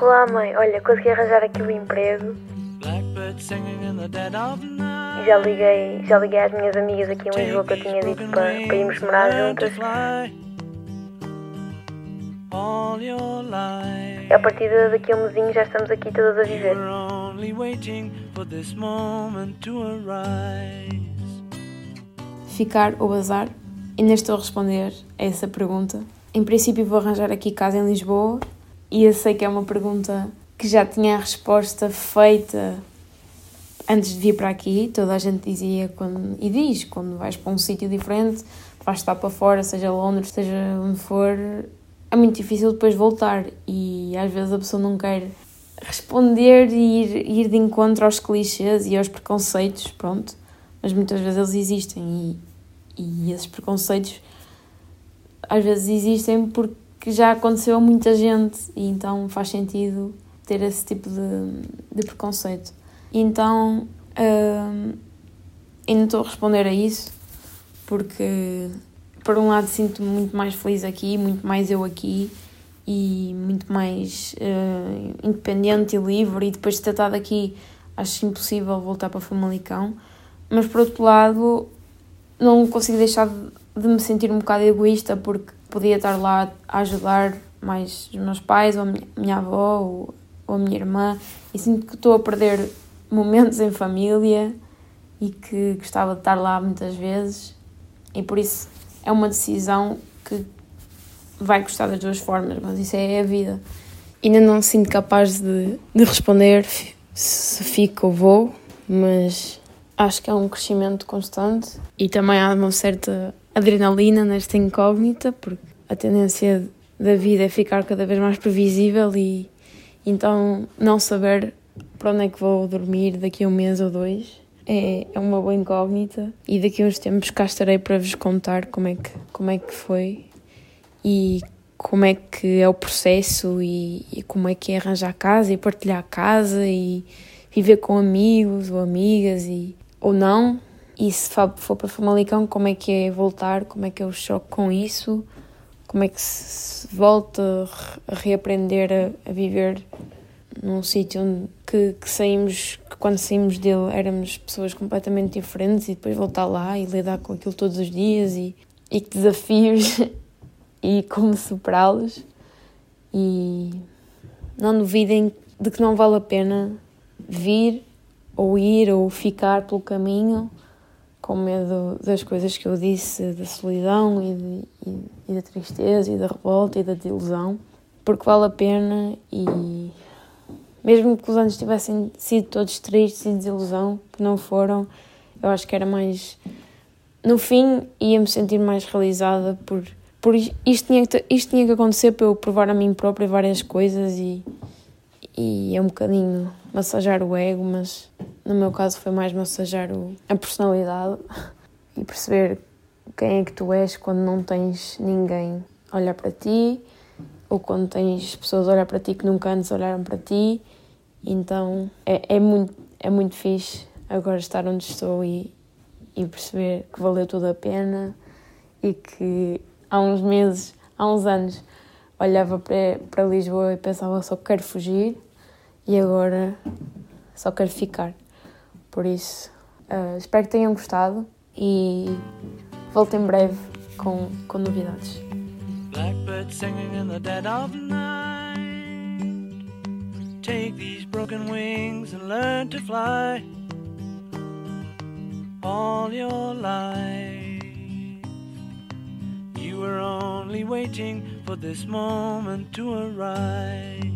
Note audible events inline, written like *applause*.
Olá mãe, olha, consegui arranjar aqui um emprego já liguei, já liguei às minhas amigas aqui em Lisboa que eu tinha dito para, para irmos morar juntas. E a partir daqui a um mesinho já estamos aqui todas a viver. Ficar ou bazar? Ainda estou a responder a essa pergunta. Em princípio vou arranjar aqui casa em Lisboa e eu sei que é uma pergunta que já tinha a resposta feita antes de vir para aqui. Toda a gente dizia quando, e diz quando vais para um sítio diferente, vais estar para fora, seja Londres, seja onde for, é muito difícil depois voltar e às vezes a pessoa não quer responder e ir, ir de encontro aos clichês e aos preconceitos, pronto, mas muitas vezes eles existem e, e esses preconceitos às vezes existem porque já aconteceu a muita gente e então faz sentido ter esse tipo de, de preconceito. Então hum, ainda estou a responder a isso porque por um lado sinto-me muito mais feliz aqui, muito mais eu aqui e muito mais uh, independente e livre e depois de ter estado aqui acho impossível voltar para Famalicão mas por outro lado não consigo deixar de me sentir um bocado egoísta porque podia estar lá a ajudar mais os meus pais ou a minha, minha avó ou, ou a minha irmã. E sinto que estou a perder momentos em família e que gostava de estar lá muitas vezes. E por isso é uma decisão que vai custar das duas formas, mas isso é a vida. Ainda não me sinto capaz de, de responder se fico ou vou, mas acho que é um crescimento constante. E também há uma certa adrenalina nesta incógnita, porque a tendência da vida é ficar cada vez mais previsível e então não saber para onde é que vou dormir daqui a um mês ou dois é, é uma boa incógnita e daqui a uns tempos cá estarei para vos contar como é que, como é que foi e como é que é o processo e, e como é que é arranjar casa e partilhar casa e viver com amigos ou amigas e, ou não. E se for para Famalicão, como é que é voltar, como é que é o choque com isso, como é que se volta a reaprender a, a viver num sítio que, que saímos, que quando saímos dele éramos pessoas completamente diferentes e depois voltar lá e lidar com aquilo todos os dias e, e que desafios *laughs* e como superá-los. E não duvidem de que não vale a pena vir ou ir ou ficar pelo caminho com medo das coisas que eu disse, da solidão e, de, e, e da tristeza e da revolta e da desilusão, porque vale a pena e mesmo que os anos tivessem sido todos tristes e desilusão, que não foram, eu acho que era mais. No fim, ia-me sentir mais realizada por, por isto, tinha que, isto tinha que acontecer para eu provar a mim própria várias coisas e, e é um bocadinho massajar o ego, mas no meu caso foi mais massajar o, a personalidade *laughs* e perceber quem é que tu és quando não tens ninguém a olhar para ti ou quando tens pessoas a olhar para ti que nunca antes olharam para ti então é, é, muito, é muito fixe agora estar onde estou e, e perceber que valeu tudo a pena e que há uns meses, há uns anos, olhava para, para Lisboa e pensava só quero fugir e agora só quero ficar. Por isso, uh, espero que tenham gostado e volto em breve com, com novidades. Blackbird singing in the dead of night. Take these broken wings and learn to fly all your life. You were only waiting for this moment to arrive.